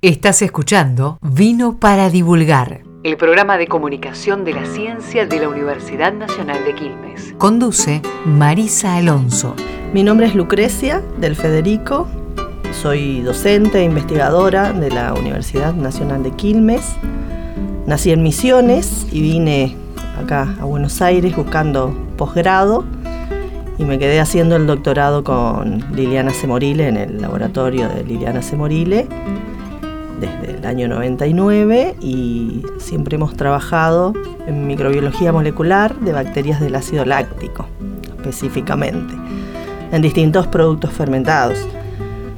Estás escuchando Vino para Divulgar, el programa de comunicación de la ciencia de la Universidad Nacional de Quilmes. Conduce Marisa Alonso. Mi nombre es Lucrecia del Federico, soy docente e investigadora de la Universidad Nacional de Quilmes. Nací en Misiones y vine acá a Buenos Aires buscando posgrado y me quedé haciendo el doctorado con Liliana Semorile en el laboratorio de Liliana Semorile desde el año 99 y siempre hemos trabajado en microbiología molecular de bacterias del ácido láctico, específicamente, en distintos productos fermentados.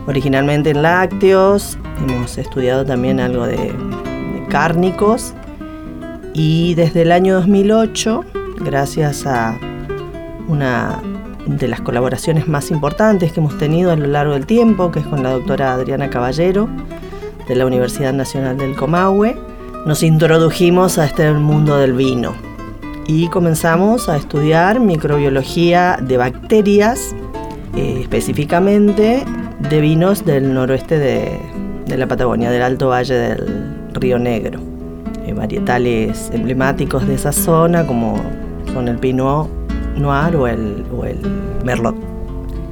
Originalmente en lácteos, hemos estudiado también algo de, cárnicos y desde el año 2008, gracias a una de las colaboraciones más importantes que hemos tenido a lo largo del tiempo, que es con la doctora Adriana Caballero, de la Universidad Nacional del Comahue, nos introdujimos a este mundo del vino y comenzamos a estudiar microbiología de bacterias, eh, específicamente de vinos del noroeste de, la Patagonia, del Alto Valle del Río Negro. Eh, varietales emblemáticos de esa zona como son el Pinot Noir o el, o el Merlot.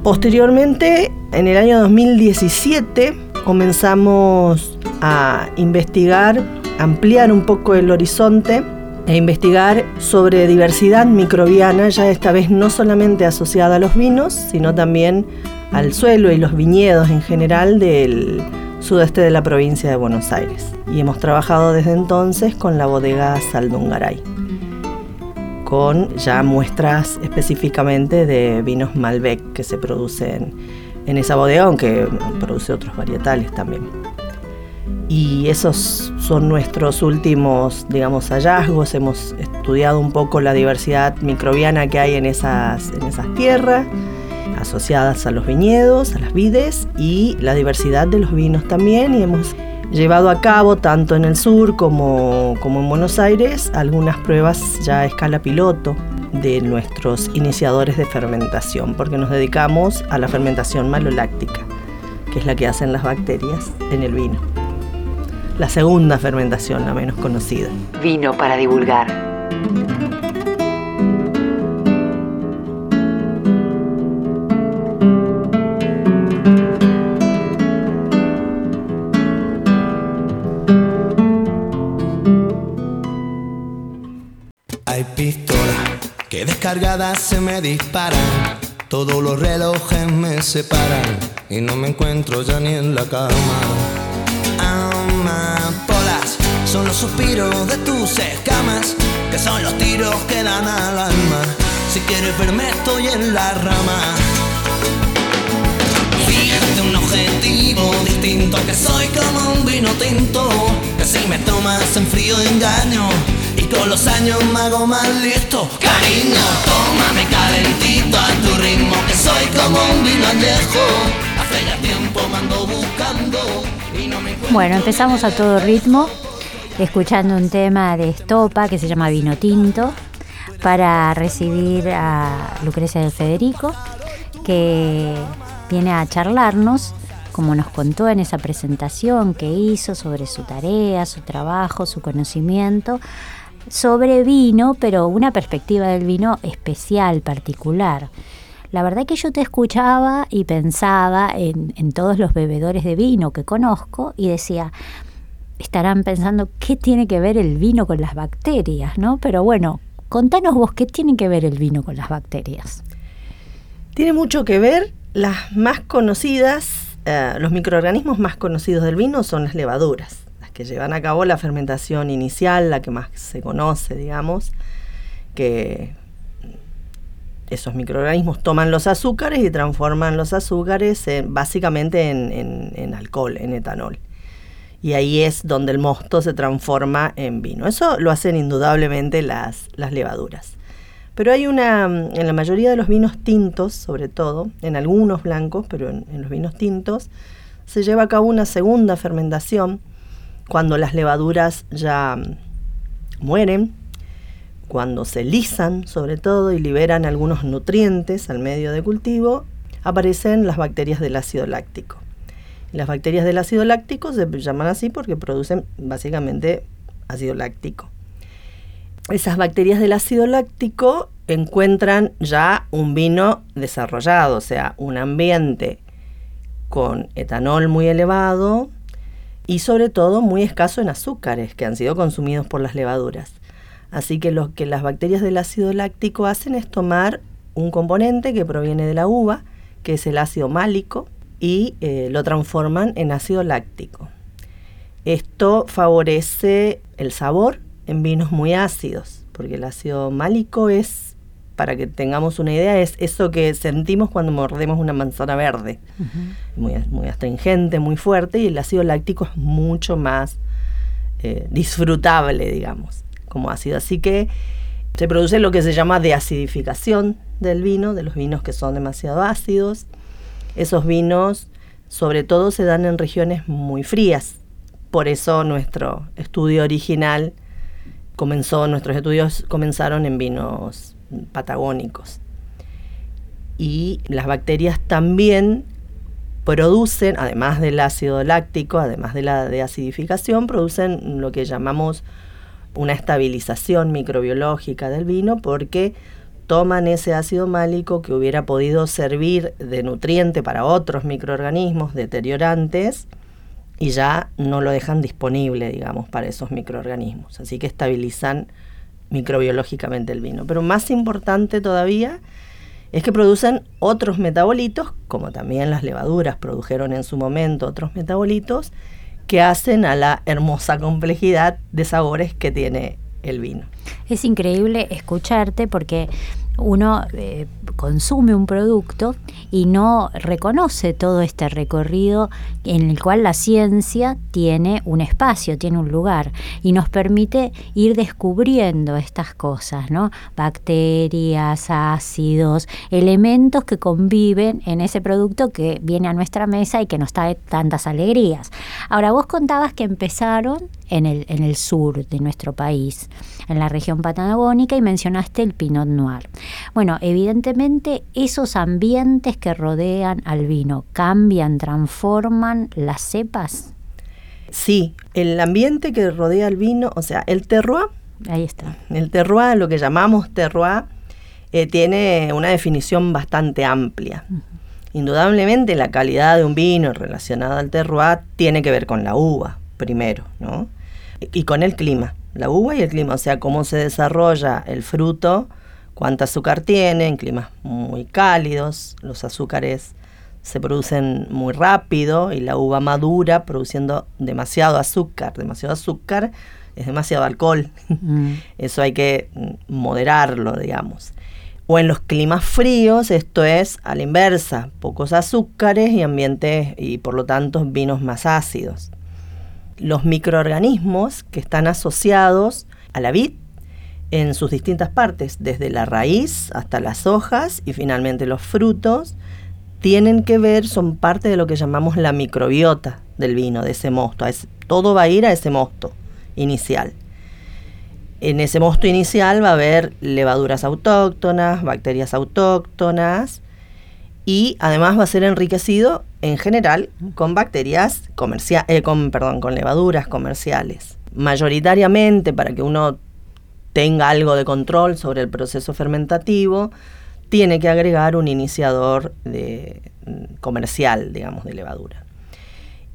Posteriormente, en el año 2017, comenzamos a investigar, ampliar un poco el horizonte e investigar sobre diversidad microbiana, ya esta vez no solamente asociada a los vinos, sino también al suelo y los viñedos en general del sudeste de la provincia de Buenos Aires. Y hemos trabajado desde entonces con la bodega Saldungaray, con ya muestras específicamente de vinos Malbec que se producen en esa bodega, aunque produce otros varietales también. Y esos son nuestros últimos, digamos, hallazgos. Hemos estudiado un poco la diversidad microbiana que hay en esas, en tierras, asociadas a los viñedos, a las vides, y la diversidad de los vinos también. Y hemos llevado a cabo, tanto en el sur como en Buenos Aires, algunas pruebas ya a escala piloto de nuestros iniciadores de fermentación, porque nos dedicamos a la fermentación maloláctica, que es la que hacen las bacterias en el vino. La segunda fermentación, la menos conocida. Vino para divulgar. Cargadas se me disparan, todos los relojes me separan y no me encuentro ya ni en la cama. Amapolas son los suspiros de tus escamas, que son los tiros que dan al alma. Si quieres verme estoy en la rama. Fíjate un objetivo distinto, que soy como un vino tinto, que si me tomas en frío engaño los años me más listo. Cariño, tómame calentito a tu ritmo Que soy como un vino añejo. Hace ya tiempo me ando buscando Bueno, empezamos a todo ritmo Escuchando un tema de Estopa que se llama Vino Tinto Para recibir a Lucrecia del Federico Que viene a charlarnos como nos contó en esa presentación que hizo sobre su tarea, su trabajo, su conocimiento, sobre vino, pero una perspectiva del vino especial, particular. La verdad que yo te escuchaba y pensaba en, todos los bebedores de vino que conozco y decía, estarán pensando qué tiene que ver el vino con las bacterias, ¿no? Pero bueno, contanos vos qué tiene que ver el vino con las bacterias. Tiene mucho que ver, las más conocidas, eh, los microorganismos más conocidos del vino son las levaduras que llevan a cabo la fermentación inicial, la que más se conoce, digamos, que esos microorganismos toman los azúcares y transforman los azúcares básicamente en, alcohol, en etanol. Y ahí es donde el mosto se transforma en vino. Eso lo hacen indudablemente las, las levaduras. Pero hay una, en la mayoría de los vinos tintos, sobre todo, en algunos blancos, pero en los vinos tintos, se lleva a cabo una segunda fermentación cuando las levaduras ya mueren, cuando se lisan sobre todo y liberan algunos nutrientes al medio de cultivo, aparecen las bacterias del ácido láctico. Las bacterias del ácido láctico se llaman así porque producen básicamente ácido láctico. Esas bacterias del ácido láctico encuentran ya un vino desarrollado, o sea, un ambiente con etanol muy elevado y sobre todo muy escaso en azúcares que han sido consumidos por las levaduras. Así que lo que las bacterias del ácido láctico hacen es tomar un componente que proviene de la uva, que es el ácido málico, y eh, lo transforman en ácido láctico. Esto favorece el sabor en vinos muy ácidos, porque el ácido málico es, para que tengamos una idea, es eso que sentimos cuando mordemos una manzana verde. muy, muy, astringente, muy fuerte, y el ácido láctico es mucho más eh, disfrutable, digamos, como ácido. Así que se produce lo que se llama deacidificación del vino, de los vinos que son demasiado ácidos esos vinos sobre todo se dan en regiones muy frías. Por eso nuestro estudio original comenzó, nuestros estudios comenzaron en vinos patagónicos. Y las bacterias también producen, además del ácido láctico, además de la deacidificación, producen lo que llamamos una estabilización microbiológica del vino porque toman ese ácido málico que hubiera podido servir de nutriente para otros microorganismos deteriorantes y ya no lo dejan disponible, digamos, para esos microorganismos. Así que estabilizan microbiológicamente el vino. Pero más importante todavía es que producen otros metabolitos, como también las levaduras produjeron en su momento otros metabolitos, que hacen a la hermosa complejidad de sabores que tiene el vino. Es increíble escucharte porque uno eh, consume un producto y no reconoce todo este recorrido en el cual la ciencia tiene un espacio, tiene un lugar y nos permite ir descubriendo estas cosas, ¿no? Bacterias, ácidos, elementos que conviven en ese producto que viene a nuestra mesa y que nos trae tantas alegrías. Ahora, vos contabas que empezaron en el, en el sur de nuestro país, en la región patagónica, y mencionaste el Pinot Noir. Bueno, evidentemente esos ambientes que rodean al vino cambian, transforman las cepas. Sí, el ambiente que rodea al vino, o sea, el terroir. Ahí está. El terroir, lo que llamamos terroir, eh, tiene una definición bastante amplia. Indudablemente la calidad de un vino relacionada al terroir tiene que ver con la uva, primero, ¿no? Y con el clima, la uva y el clima, o sea, cómo se desarrolla el fruto cuánto azúcar tiene, en climas muy cálidos, los azúcares se producen muy rápido y la uva madura produciendo demasiado azúcar, demasiado azúcar es demasiado alcohol. Mm. Eso hay que moderarlo, digamos. O en los climas fríos, esto es a la inversa, pocos azúcares y ambientes y por lo tanto vinos más ácidos. Los microorganismos que están asociados a la vid en sus distintas partes, desde la raíz hasta las hojas y finalmente los frutos, tienen que ver, son parte de lo que llamamos la microbiota del vino, de ese mosto. todo va a ir a ese mosto inicial. En ese mosto inicial va a haber levaduras autóctonas, bacterias autóctonas y además va a ser enriquecido en general con bacterias comerciales, eh, con, perdón, con levaduras comerciales. Mayoritariamente para que uno tenga algo de control sobre el proceso fermentativo, tiene que agregar un iniciador de, mm, comercial, digamos, de levadura.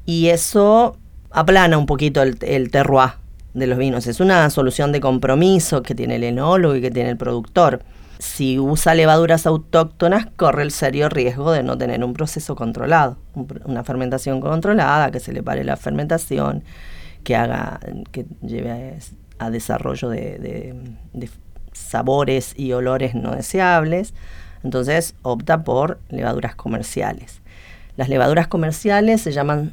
Y eso aplana un poquito el, terroir de los vinos. Es una solución de compromiso que tiene el enólogo y que tiene el productor. Si usa levaduras autóctonas, corre el serio riesgo de no tener un proceso controlado, una fermentación controlada, que se le pare la fermentación, que haga, que lleve a desarrollo de, sabores y olores no deseables. Entonces opta por levaduras comerciales. Las levaduras comerciales se llaman,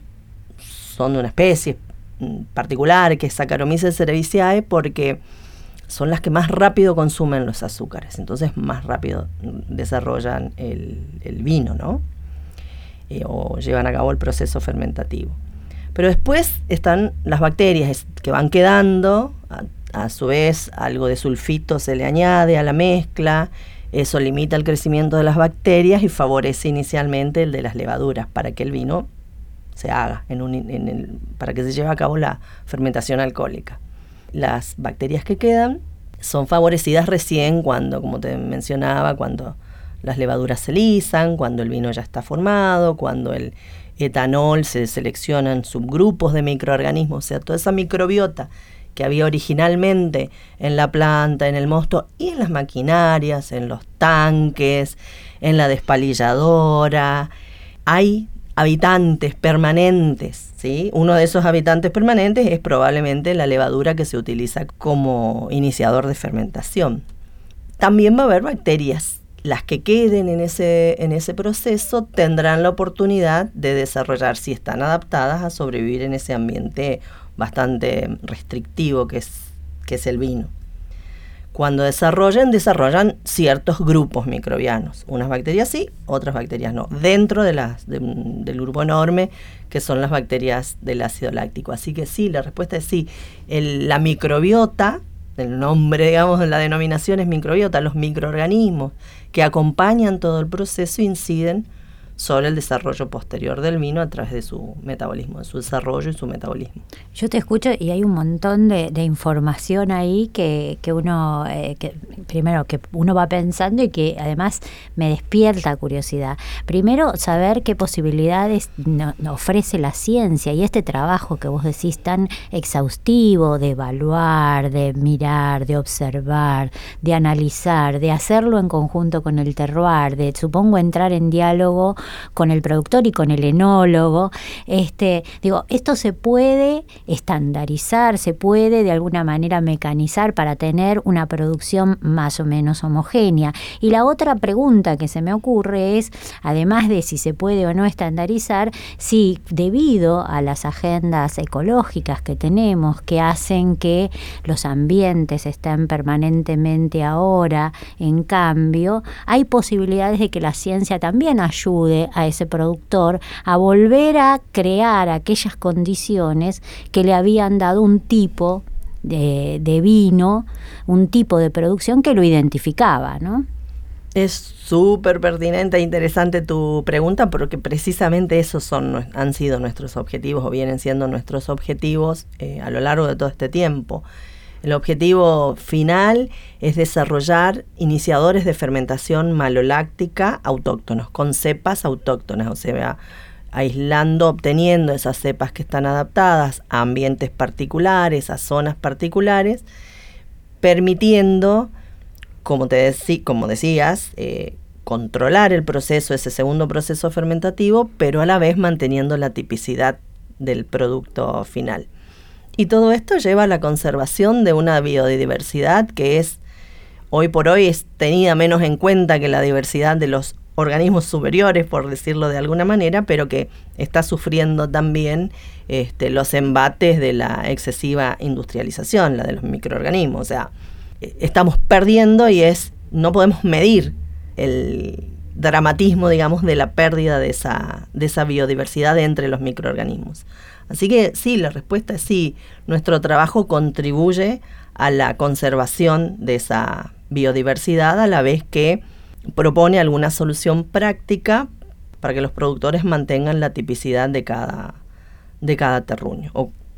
son de una especie particular que es Saccharomyces cerevisiae porque son las que más rápido consumen los azúcares, entonces más rápido desarrollan el, vino, ¿no? Eh, o llevan a cabo el proceso fermentativo. Pero después están las bacterias que van quedando, a, su vez algo de sulfito se le añade a la mezcla, eso limita el crecimiento de las bacterias y favorece inicialmente el de las levaduras para que el vino se haga para que se lleve a cabo la fermentación alcohólica. Las bacterias que quedan son favorecidas recién cuando, como te mencionaba, cuando las levaduras se lisan, cuando el vino ya está formado, cuando el etanol se seleccionan subgrupos de microorganismos, o sea, toda esa microbiota que había originalmente en la planta, en el mosto y en las maquinarias, en los tanques, en la despalilladora. Hay habitantes permanentes, ¿sí? Uno de esos habitantes permanentes es probablemente la levadura que se utiliza como iniciador de fermentación. También va a haber bacterias. Las que queden en ese, en ese proceso tendrán la oportunidad de desarrollar, si están adaptadas, a sobrevivir en ese ambiente bastante restrictivo que es, que es el vino. Cuando desarrollan, desarrollan ciertos grupos microbianos. Unas bacterias sí, otras bacterias no. Dentro de las, del grupo enorme que son las bacterias del ácido láctico. Así que sí, la respuesta es sí. la microbiota, el nombre, digamos, la denominación es microbiota, los microorganismos que acompañan todo el proceso inciden sobre el desarrollo posterior del vino a través de su metabolismo, de su desarrollo y su metabolismo. Yo te escucho y hay un montón de, información ahí que, que uno, eh, primero, que uno va pensando y que además me despierta curiosidad. Primero, saber qué posibilidades ofrece la ciencia y este trabajo que vos decís tan exhaustivo de evaluar, de mirar, de observar, de analizar, de hacerlo en conjunto con el terroir, de supongo entrar en diálogo con el productor y con el enólogo. Este, digo, esto se puede estandarizar, se puede de alguna manera mecanizar para tener una producción más o menos homogénea. Y la otra pregunta que se me ocurre es, además de si se puede o no estandarizar, si debido a las agendas ecológicas que tenemos, que hacen que los ambientes estén permanentemente ahora en cambio, hay posibilidades de que la ciencia también ayude a ese productor a volver a crear aquellas condiciones que le habían dado un tipo de, vino, un tipo de producción que lo identificaba, ¿no? Es súper pertinente e interesante tu pregunta porque precisamente esos son, han sido nuestros objetivos o vienen siendo nuestros objetivos eh, a lo largo de todo este tiempo. El objetivo final es desarrollar iniciadores de fermentación maloláctica autóctonos, con cepas autóctonas, o sea, aislando, obteniendo esas cepas que están adaptadas a ambientes particulares, a zonas particulares, permitiendo, como, te como decías, eh, controlar el proceso, ese segundo proceso fermentativo, pero a la vez manteniendo la tipicidad del producto final. Y todo esto lleva a la conservación de una biodiversidad que es hoy por hoy es tenida menos en cuenta que la diversidad de los organismos superiores, por decirlo de alguna manera, pero que está sufriendo también este, los embates de la excesiva industrialización, la de los microorganismos. O sea, e, estamos perdiendo y es, no podemos medir el dramatismo, digamos, de la pérdida de esa, de esa biodiversidad entre los microorganismos. Así que sí, la respuesta es sí. Nuestro trabajo contribuye a la conservación de esa biodiversidad a la vez que propone alguna solución práctica para que los productores mantengan la tipicidad de cada, de cada terruño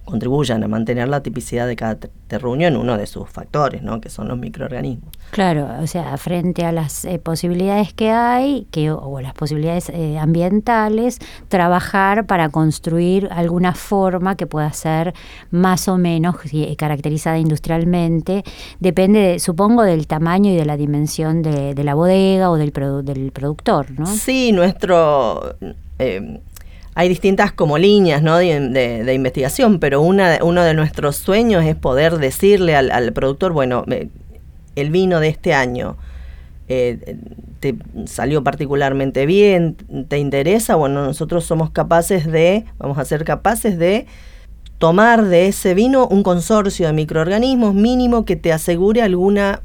contribuyan a mantener la tipicidad de cada terruño en uno de sus factores, ¿no? que son los microorganismos. Claro, o sea, frente a las eh, posibilidades que hay, que, o las posibilidades eh, ambientales, trabajar para construir alguna forma que pueda ser más o menos eh, caracterizada industrialmente, depende, supongo, del tamaño y de la dimensión de, la bodega o del, del productor, ¿no? Sí, nuestro hay distintas como líneas ¿no? de, investigación, pero una, uno de nuestros sueños es poder decirle al, productor, bueno, el vino de este año eh, te salió particularmente bien, te interesa, bueno, nosotros somos capaces de, vamos a ser capaces de tomar de ese vino un consorcio de microorganismos mínimo que te asegure alguna,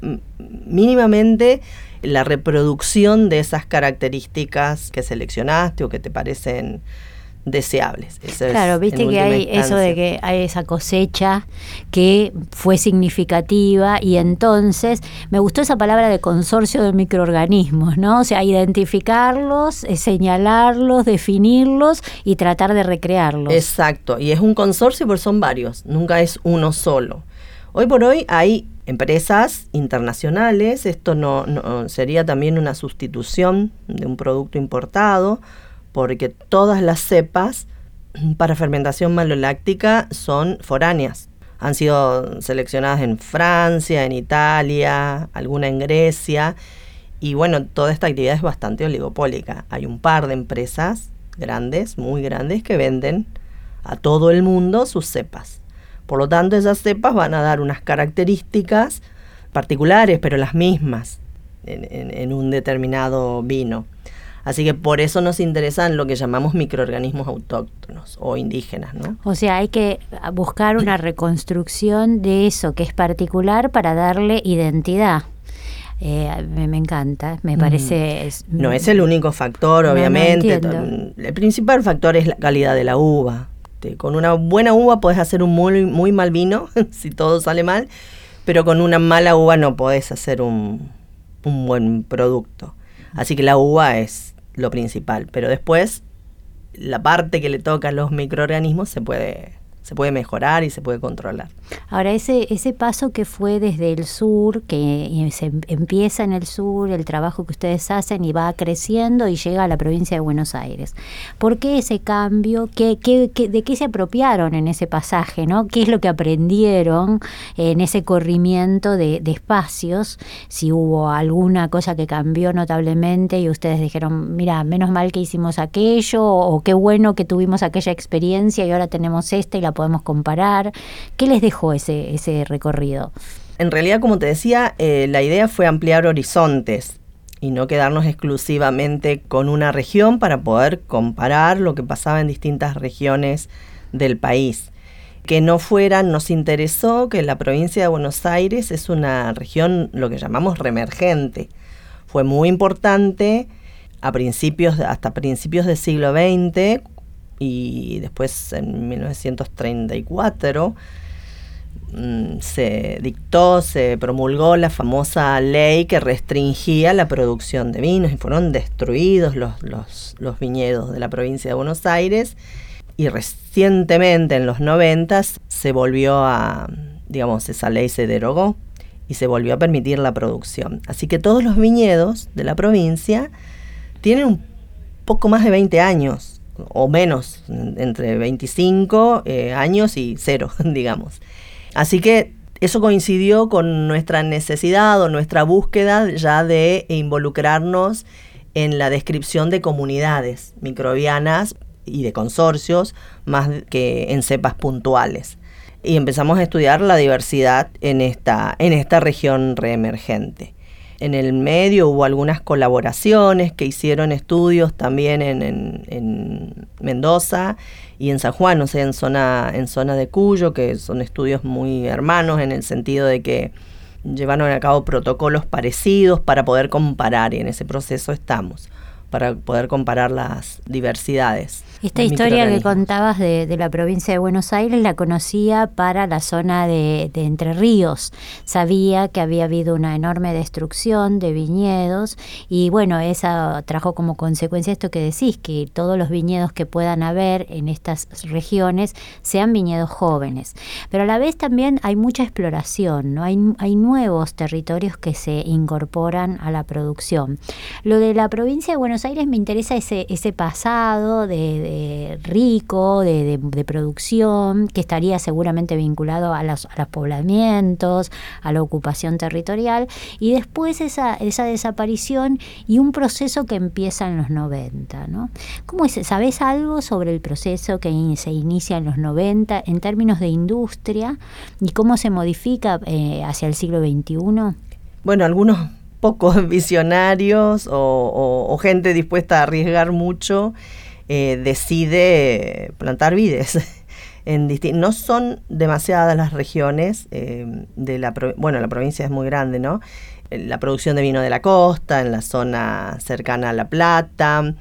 mínimamente, la reproducción de esas características que seleccionaste o que te parecen deseables. claro, viste que hay eso de que hay esa cosecha que fue significativa y entonces me gustó esa palabra de consorcio de microorganismos, ¿no? O sea, identificarlos, eh, señalarlos, definirlos y tratar de recrearlos. Exacto, y es un consorcio porque son varios, nunca es uno solo. Hoy por hoy hay empresas internacionales, esto no, no sería también una sustitución de un producto importado, porque todas las cepas para fermentación maloláctica son foráneas. Han sido seleccionadas en Francia, en Italia, alguna en Grecia. Y bueno, toda esta actividad es bastante oligopólica. Hay un par de empresas grandes, muy grandes, que venden a todo el mundo sus cepas. Por lo tanto, esas cepas van a dar unas características particulares, pero las mismas en, un determinado vino. Así que por eso nos interesan lo que llamamos microorganismos autóctonos o indígenas, ¿no? O sea, hay que buscar una reconstrucción de eso que es particular para darle identidad. Eh, me, encanta, me mm. parece... no es el único factor, obviamente. el principal factor es la calidad de la uva. con una buena uva puedes hacer un muy, muy mal vino, si todo sale mal, pero con una mala uva no podés hacer un, un buen producto. Así que la uva es lo principal, pero después la parte que le toca a los microorganismos se puede se puede mejorar y se puede controlar. Ahora, ese, ese paso que fue desde el sur, que se empieza en el sur, el trabajo que ustedes hacen y va creciendo y llega a la provincia de Buenos Aires. ¿Por qué ese cambio? ¿Qué, qué, de qué se apropiaron en ese pasaje? ¿no? ¿Qué es lo que aprendieron en ese corrimiento de, espacios? Si hubo alguna cosa que cambió notablemente y ustedes dijeron, mira, menos mal que hicimos aquello, o qué bueno que tuvimos aquella experiencia y ahora tenemos esta y la podemos comparar. ¿Qué les dejó ese, ese recorrido? En realidad, como te decía, eh, la idea fue ampliar horizontes y no quedarnos exclusivamente con una región para poder comparar lo que pasaba en distintas regiones del país. Que no fuera, nos interesó que la provincia de Buenos Aires es una región, lo que llamamos reemergente. Fue muy importante a principios, hasta principios del siglo XX, y después en 1934 mm, se dictó, se promulgó la famosa ley que restringía la producción de vinos y fueron destruidos los, los, los viñedos de la provincia de Buenos Aires y recientemente en los 90 se volvió a, digamos, esa ley se derogó y se volvió a permitir la producción. Así que todos los viñedos de la provincia tienen un poco más de 20 años o menos, entre 25 eh, años y cero, digamos. Así que eso coincidió con nuestra necesidad o nuestra búsqueda ya de involucrarnos en la descripción de comunidades microbianas y de consorcios más que en cepas puntuales. Y empezamos a estudiar la diversidad en esta, en esta región reemergente en el medio hubo algunas colaboraciones que hicieron estudios también en, Mendoza y en San Juan, o sea, en zona, en zona de Cuyo, que son estudios muy hermanos en el sentido de que llevaron a cabo protocolos parecidos para poder comparar y en ese proceso estamos para poder comparar las diversidades. Esta historia que contabas de, la provincia de Buenos Aires la conocía para la zona de, Entre Ríos. Sabía que había habido una enorme destrucción de viñedos y bueno, esa trajo como consecuencia esto que decís, que todos los viñedos que puedan haber en estas regiones sean viñedos jóvenes. Pero a la vez también hay mucha exploración, ¿no? Hay, hay nuevos territorios que se incorporan a la producción. Lo de la provincia de Buenos Aires me interesa ese, ese pasado de rico, de, producción, que estaría seguramente vinculado a los, poblamientos, a la ocupación territorial, y después esa, esa desaparición y un proceso que empieza en los 90. ¿no? ¿Cómo es? ¿Sabes algo sobre el proceso que se inicia en los 90 en términos de industria y cómo se modifica eh, hacia el siglo XXI? Bueno, algunos pocos visionarios o, gente dispuesta a arriesgar mucho eh, decide plantar vides. En no son demasiadas las regiones eh, de la bueno la provincia es muy grande no la producción de vino de la costa en la zona cercana a la plata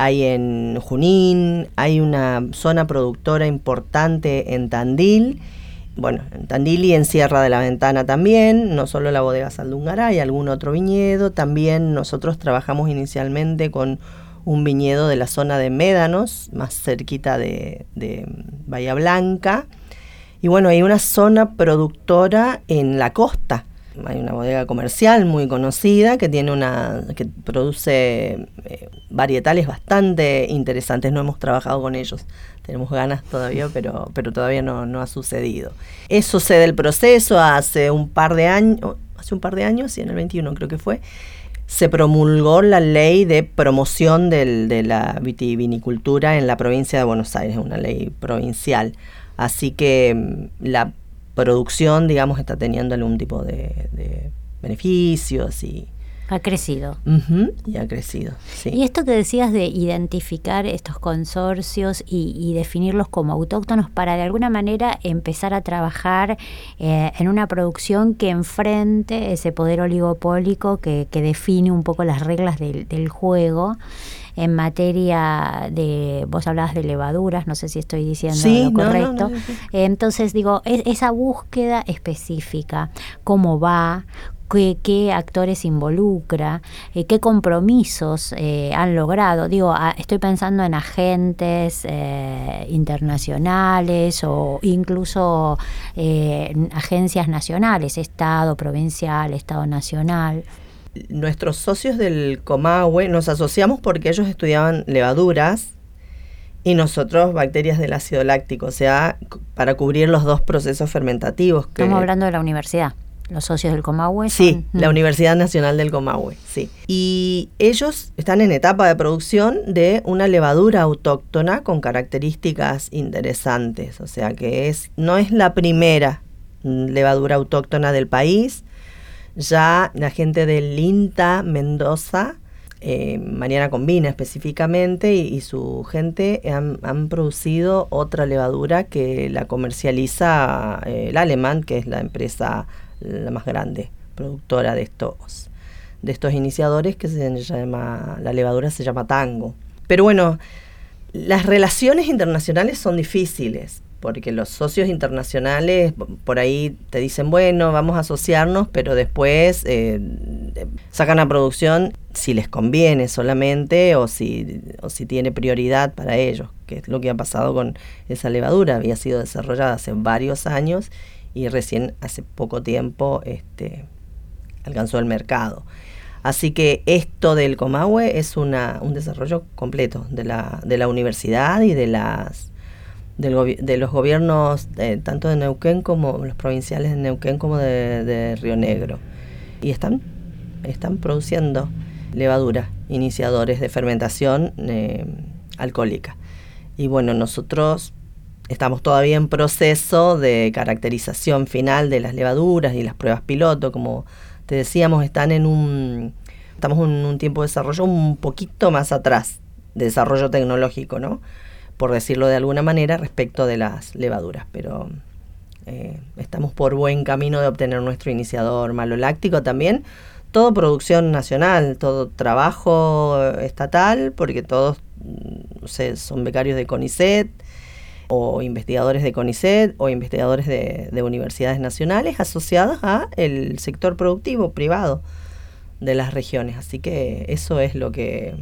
hay en Junín, hay una zona productora importante en Tandil, bueno, en Tandil y en Sierra de la Ventana también, no solo la bodega Saldungará, hay algún otro viñedo, también nosotros trabajamos inicialmente con un viñedo de la zona de Médanos, más cerquita de, de Bahía Blanca, y bueno, hay una zona productora en la costa, hay una bodega comercial muy conocida que tiene una que produce eh, varietales bastante interesantes. No hemos trabajado con ellos, tenemos ganas todavía, pero pero todavía no, no ha sucedido. Eso se el proceso hace un par de años, hace un par de años, sí, en el 21 creo que fue. Se promulgó la ley de promoción del, de la vitivinicultura en la provincia de Buenos Aires, una ley provincial. Así que mm, la producción, digamos, está teniendo algún tipo de, beneficios y... Ha crecido. y ha crecido, sí. Y esto que decías de identificar estos consorcios y, definirlos como autóctonos para de alguna manera empezar a trabajar eh, en una producción que enfrente ese poder oligopólico que, define un poco las reglas del, del juego en materia de, vos hablabas de levaduras, no sé si estoy diciendo lo correcto. Entonces digo, esa búsqueda específica, cómo va, qué, actores involucra, eh, qué compromisos eh, han logrado. Digo, estoy pensando en agentes eh, internacionales o incluso agencias nacionales, Estado provincial, Estado nacional nuestros socios del Comahue nos asociamos porque ellos estudiaban levaduras y nosotros bacterias del ácido láctico, o sea, para cubrir los dos procesos fermentativos. Estamos hablando de la universidad. Los socios del Comahue. Sí, la mm. Universidad Nacional del Comahue, sí. Y ellos están en etapa de producción de una levadura autóctona con características interesantes. O sea que es, no es la primera levadura autóctona del país, ya la gente del INTA Mendoza, eh, Mariana Combina específicamente, y, su gente han, producido otra levadura que la comercializa eh, el Alemán, que es la empresa la más grande, productora de estos, de estos iniciadores, que se llama, la levadura se llama Tango. Pero bueno, las relaciones internacionales son difíciles porque los socios internacionales por ahí te dicen, bueno, vamos a asociarnos, pero después eh, sacan a producción si les conviene solamente o si, o si tiene prioridad para ellos, que es lo que ha pasado con esa levadura, había sido desarrollada hace varios años y recién hace poco tiempo este, alcanzó el mercado. Así que esto del Comahue es una, un desarrollo completo de la, de la universidad y de las de los gobiernos eh, tanto de Neuquén como los provinciales de Neuquén como de, Río Negro. Y están, están produciendo levadura, iniciadores de fermentación eh, alcohólica. Y bueno, nosotros estamos todavía en proceso de caracterización final de las levaduras y las pruebas piloto, como te decíamos, están en un estamos en un tiempo de desarrollo un poquito más atrás de desarrollo tecnológico, ¿no? por decirlo de alguna manera, respecto de las levaduras. Pero eh, estamos por buen camino de obtener nuestro iniciador maloláctico también. Todo producción nacional, todo trabajo estatal, porque todos mm, son becarios de CONICET o investigadores de CONICET o investigadores de, de universidades nacionales asociados a el sector productivo privado de las regiones. Así que eso es lo que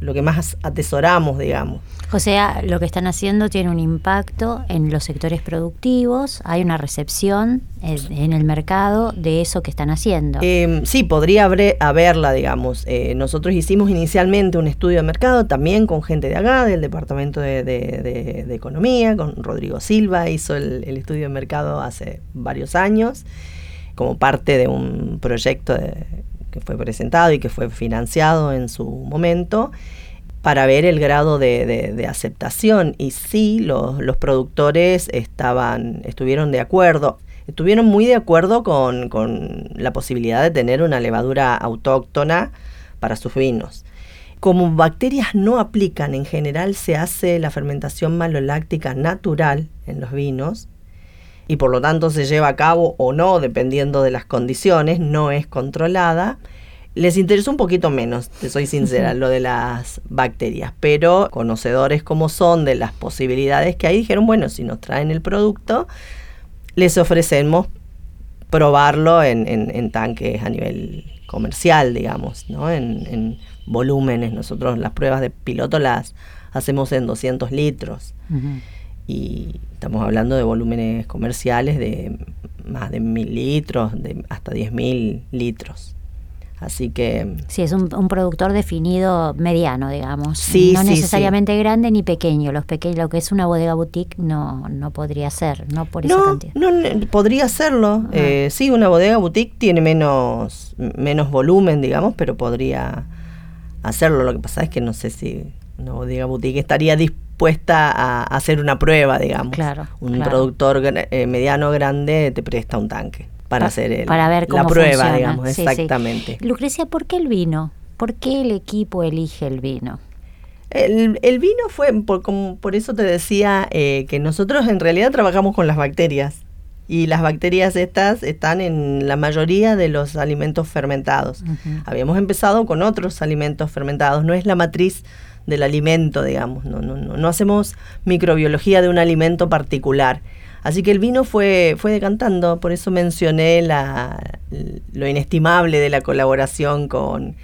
lo que más atesoramos, digamos. O sea, lo que están haciendo tiene un impacto en los sectores productivos, hay una recepción en, el mercado de eso que están haciendo. Em, sí, podría haberla, digamos. Eh, nosotros hicimos inicialmente un estudio de mercado también con gente de acá, del Departamento de, Economía, con Rodrigo Silva, hizo el, el, estudio de mercado hace varios años como parte de un proyecto de, que fue presentado y que fue financiado en su momento para ver el grado de, aceptación. Y sí, los, los, productores estaban, estuvieron de acuerdo. Estuvieron muy de acuerdo con, con la posibilidad de tener una levadura autóctona para sus vinos. Como bacterias no aplican, en general se hace la fermentación maloláctica natural en los vinos y por lo tanto se lleva a cabo o no, dependiendo de las condiciones, no es controlada. Les interesó un poquito menos, te soy sincera, lo de las bacterias, pero conocedores como son de las posibilidades que hay, dijeron, bueno, si nos traen el producto, les ofrecemos probarlo en, tanques a nivel comercial, digamos, ¿no? En, volúmenes. Nosotros las pruebas de piloto las hacemos en 200 litros. Y estamos hablando de volúmenes comerciales de más de mil litros, de hasta 10.000 litros. Así que... Sí, es un, productor definido mediano, digamos. Sí, no necesariamente grande ni pequeño. Los pequeños, lo que es una bodega boutique no, no podría ser, no por esa cantidad. No, podría serlo. Eh, sí, una bodega boutique tiene menos, menos volumen, digamos, pero podría hacerlo. Lo que pasa es que no sé si una bodega boutique estaría dispuesta a hacer una prueba, digamos. Claro. Un productor eh, mediano grande te presta un tanque para hacer el, para ver la prueba, digamos, exactamente. Lucrecia, ¿por qué el vino? ¿Por qué el equipo elige el vino? El, el vino fue, por, como, por eso te decía eh, que nosotros en realidad trabajamos con las bacterias y las bacterias estas están en la mayoría de los alimentos fermentados. Habíamos empezado con otros alimentos fermentados, no es la matriz del alimento, digamos, no, no, no, hacemos microbiología de un alimento particular. Así que el vino fue, fue decantando, por eso mencioné la, lo inestimable de la colaboración con,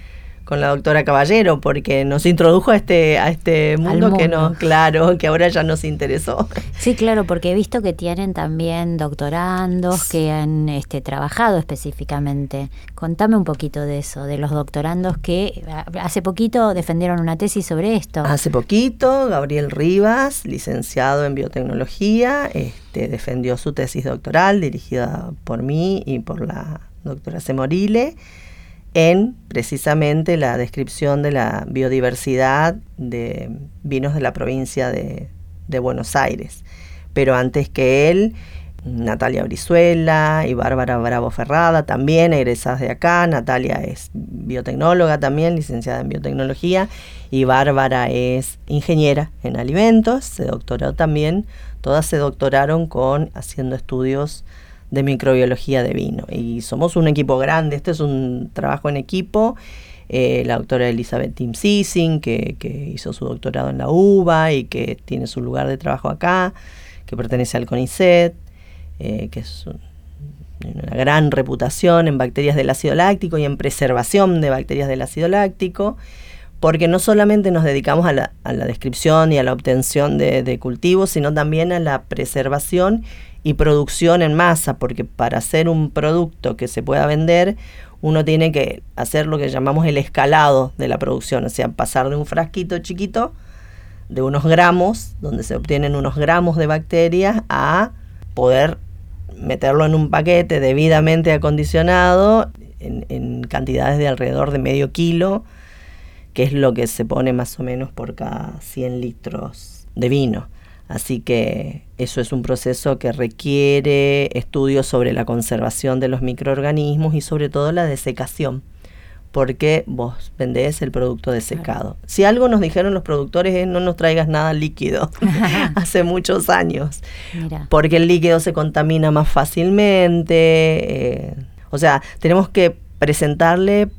con la doctora Caballero, porque nos introdujo a este, a este mundo, que no, claro, que ahora ya nos interesó. Sí, claro, porque he visto que tienen también doctorandos que han este, trabajado específicamente. Contame un poquito de eso, de los doctorandos que hace poquito defendieron una tesis sobre esto. Hace poquito, Gabriel Rivas, licenciado en biotecnología, este, defendió su tesis doctoral dirigida por mí y por la doctora Semorile en precisamente la descripción de la biodiversidad de vinos de la provincia de, Buenos Aires. Pero antes que él, Natalia Brizuela y Bárbara Bravo Ferrada, también egresadas de acá. Natalia es biotecnóloga también, licenciada en biotecnología, y Bárbara es ingeniera en alimentos, se doctoró también, todas se doctoraron con haciendo estudios de microbiología de vino. Y somos un equipo grande, este es un trabajo en equipo. Eh, la doctora Elizabeth Tim Sissing, que, hizo su doctorado en la UBA y que tiene su lugar de trabajo acá, que pertenece al CONICET, eh, que es una gran reputación en bacterias del ácido láctico y en preservación de bacterias del ácido láctico, porque no solamente nos dedicamos a la, descripción y a la obtención de cultivos, sino también a la preservación y producción en masa, porque para hacer un producto que se pueda vender, uno tiene que hacer lo que llamamos el escalado de la producción, o sea, pasar de un frasquito chiquito de unos gramos, donde se obtienen unos gramos de bacterias, a poder meterlo en un paquete debidamente acondicionado en, en, cantidades de alrededor de medio kilo, que es lo que se pone más o menos por cada 100 litros de vino. Así que eso es un proceso que requiere estudios sobre la conservación de los microorganismos y sobre todo la desecación, porque vos vendés el producto desecado. Si algo nos dijeron los productores es no nos traigas nada líquido, hace muchos años, porque el líquido se contamina más fácilmente. Eh, o sea, tenemos que presentarle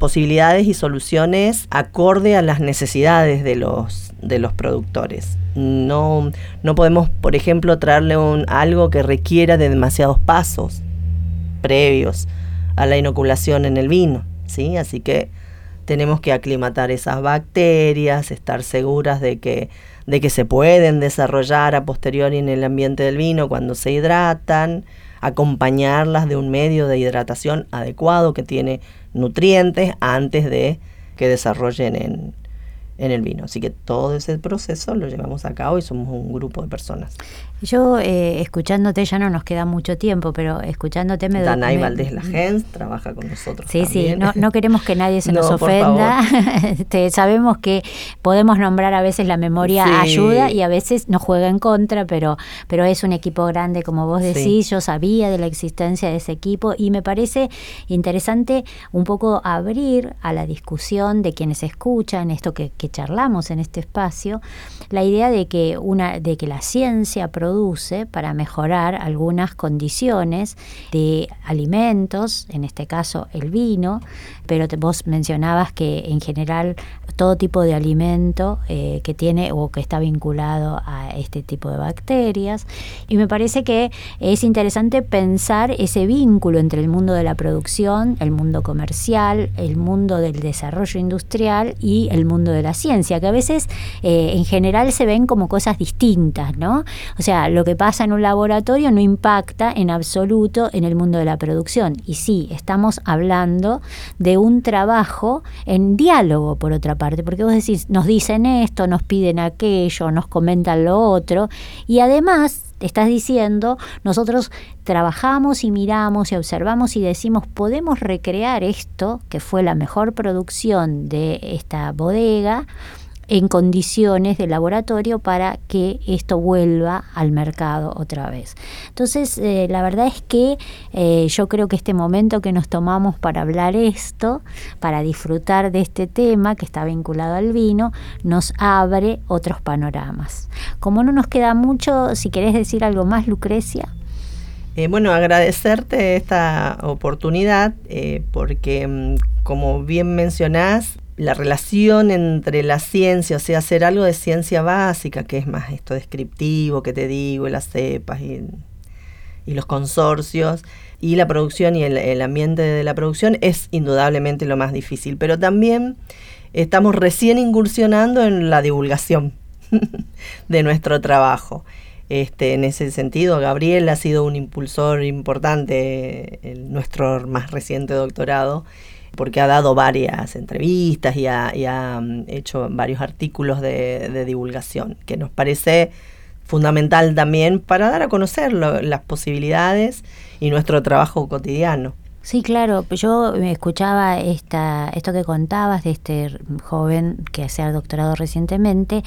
posibilidades y soluciones acorde a las necesidades de los, de los productores. No, no podemos, por ejemplo, traerle un, algo que requiera de demasiados pasos previos a la inoculación en el vino, ¿sí? Así que tenemos que aclimatar esas bacterias, estar seguras de que, de que se pueden desarrollar a posteriori en el ambiente del vino cuando se hidratan, acompañarlas de un medio de hidratación adecuado que tiene nutrientes antes de que desarrollen en, en el vino. Así que todo ese proceso lo llevamos a cabo y somos un grupo de personas. Yo, eh, escuchándote, ya no nos queda mucho tiempo, pero escuchándote me Danay Valdés Lagens trabaja con nosotros. Sí, sí, no, no, queremos que nadie se nos ofenda. este, sabemos que podemos nombrar a veces la memoria ayuda y a veces nos juega en contra, pero, pero es un equipo grande, como vos decís. Yo sabía de la existencia de ese equipo y me parece interesante un poco abrir a la discusión de quienes escuchan esto que, que charlamos en este espacio, la idea de que, una, de que la ciencia produce produce para mejorar algunas condiciones de alimentos, en este caso el vino, pero vos mencionabas que en general todo tipo de alimento eh, que tiene o que está vinculado a este tipo de bacterias. Y me parece que es interesante pensar ese vínculo entre el mundo de la producción, el mundo comercial, el mundo del desarrollo industrial y el mundo de la ciencia, que a veces eh, en general se ven como cosas distintas, ¿no? O sea, lo que pasa en un laboratorio no impacta en absoluto en el mundo de la producción. Y sí, estamos hablando de un trabajo en diálogo, por otra parte, porque vos decís, nos dicen esto, nos piden aquello, nos comentan lo otro, y además estás diciendo, nosotros trabajamos y miramos y observamos y decimos, podemos recrear esto, que fue la mejor producción de esta bodega, en condiciones de laboratorio para que esto vuelva al mercado otra vez. Entonces, eh, la verdad es que eh, yo creo que este momento que nos tomamos para hablar esto, para disfrutar de este tema que está vinculado al vino, nos abre otros panoramas. Como no nos queda mucho, si querés decir algo más, Lucrecia. Eh, bueno, agradecerte esta oportunidad porque, mm, como bien mencionás, la relación entre la ciencia, o sea, hacer algo de ciencia básica, que es más esto descriptivo que te digo, las cepas y, los consorcios, y la producción y el, ambiente de la producción es indudablemente lo más difícil. Pero también estamos recién incursionando en la divulgación de nuestro trabajo. Este, en ese sentido, Gabriel ha sido un impulsor importante en nuestro más reciente doctorado porque ha dado varias entrevistas y ha, mm, hecho varios artículos de, divulgación, que nos parece fundamental también para dar a conocer las posibilidades y nuestro trabajo cotidiano. Sí, claro. Yo escuchaba esta, esto que contabas de este joven que se ha doctorado recientemente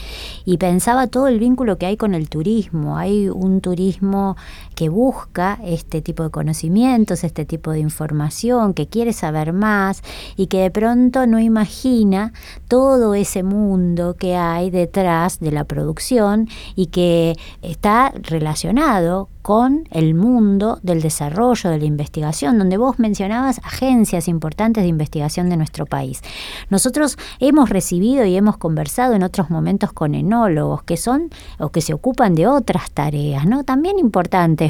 y pensaba todo el vínculo que hay con el turismo. Hay un turismo que busca este tipo de conocimientos, este tipo de información, que quiere saber más y que de pronto no imagina todo ese mundo que hay detrás de la producción y que está relacionado con el mundo del desarrollo, de la investigación, donde vos mencionabas agencias importantes de investigación de nuestro país. Nosotros hemos recibido y hemos conversado en otros momentos con enólogos que son o que se ocupan de otras tareas, ¿no? También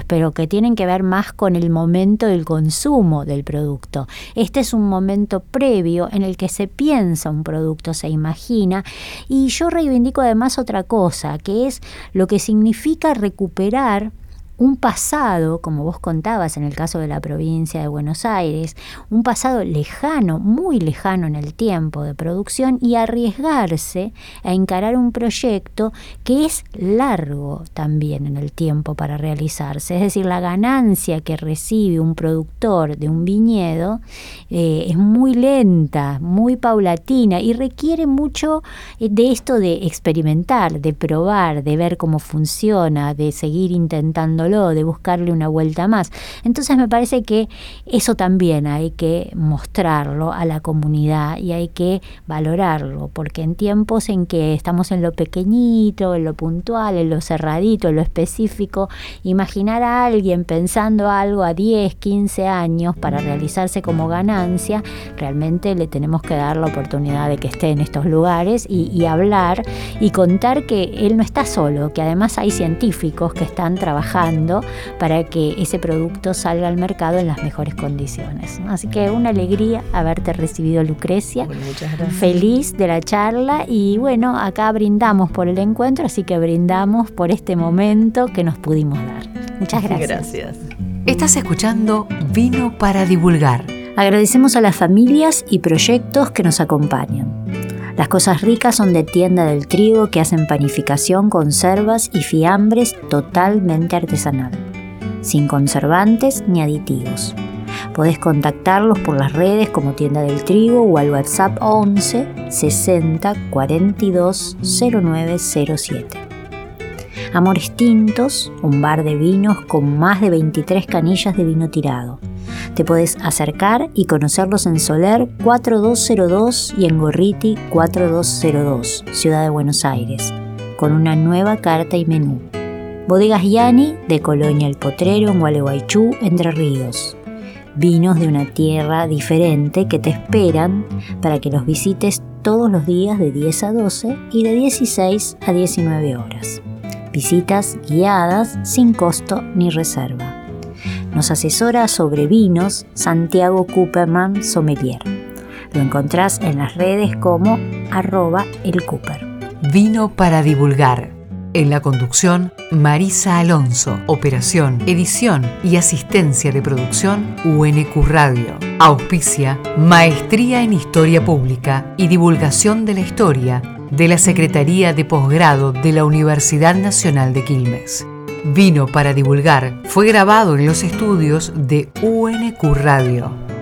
pero que tienen que ver más con el momento del consumo del producto. Este es un momento previo en el que se piensa un producto, se imagina, y yo reivindico además otra cosa, que es lo que significa recuperar un pasado, como vos contabas en el caso de la provincia de Buenos Aires, un pasado lejano, muy lejano en el tiempo de producción y arriesgarse a encarar un proyecto que es largo también en el tiempo para realizarse. Es decir, la ganancia que recibe un productor de un viñedo eh, es muy lenta, muy paulatina y requiere mucho eh, de esto de experimentar, de probar, de ver cómo funciona, de seguir de buscarle una vuelta más. Entonces me parece que eso también hay que mostrarlo a la comunidad y hay que valorarlo, porque en tiempos en que estamos en lo pequeñito, en lo puntual, en lo cerradito, en lo específico, imaginar a alguien pensando algo a 10, 15 años para realizarse como ganancia, realmente le tenemos que dar la oportunidad de que esté en estos lugares y hablar y contar que él no está solo, que además hay científicos que están trabajando para que ese producto salga al mercado en las mejores condiciones. Así que una alegría haberte recibido, Lucrecia. Feliz de la charla y bueno, acá brindamos por el encuentro, así que brindamos por este momento que nos pudimos dar. Muchas gracias. Gracias. Estás escuchando Vino para Divulgar. Agradecemos a las familias y proyectos que nos acompañan. Las cosas ricas son de tienda del trigo que hacen panificación, conservas y fiambres totalmente artesanal, sin conservantes ni aditivos. Podés contactarlos por las redes como Tienda del Trigo o al WhatsApp 11 60 42 0907. Amores Tintos, un bar de vinos con más de 23 canillas de vino tirado te puedes acercar y conocerlos en Soler 4202 y en Gorriti 4202, Ciudad de Buenos Aires, con una nueva carta y menú. Bodegas Yani de Colonia El Potrero en Gualeguaychú, Entre Ríos. Vinos de una tierra diferente que te esperan para que los visites todos los días de 10 a 12 y de 16 a 19 horas. Visitas guiadas sin costo ni reserva. Nos asesora sobre vinos Santiago Cooperman Sommelier. Lo encontrás en las redes como arroba el Cooper. Vino para divulgar. En la conducción, Marisa Alonso. Operación, edición y asistencia de producción, UNQ Radio. Auspicia, Maestría en Historia Pública y Divulgación de la Historia de la Secretaría de Posgrado de la Universidad Nacional de Quilmes. Vino para divulgar fue grabado en los estudios de UNQ Radio.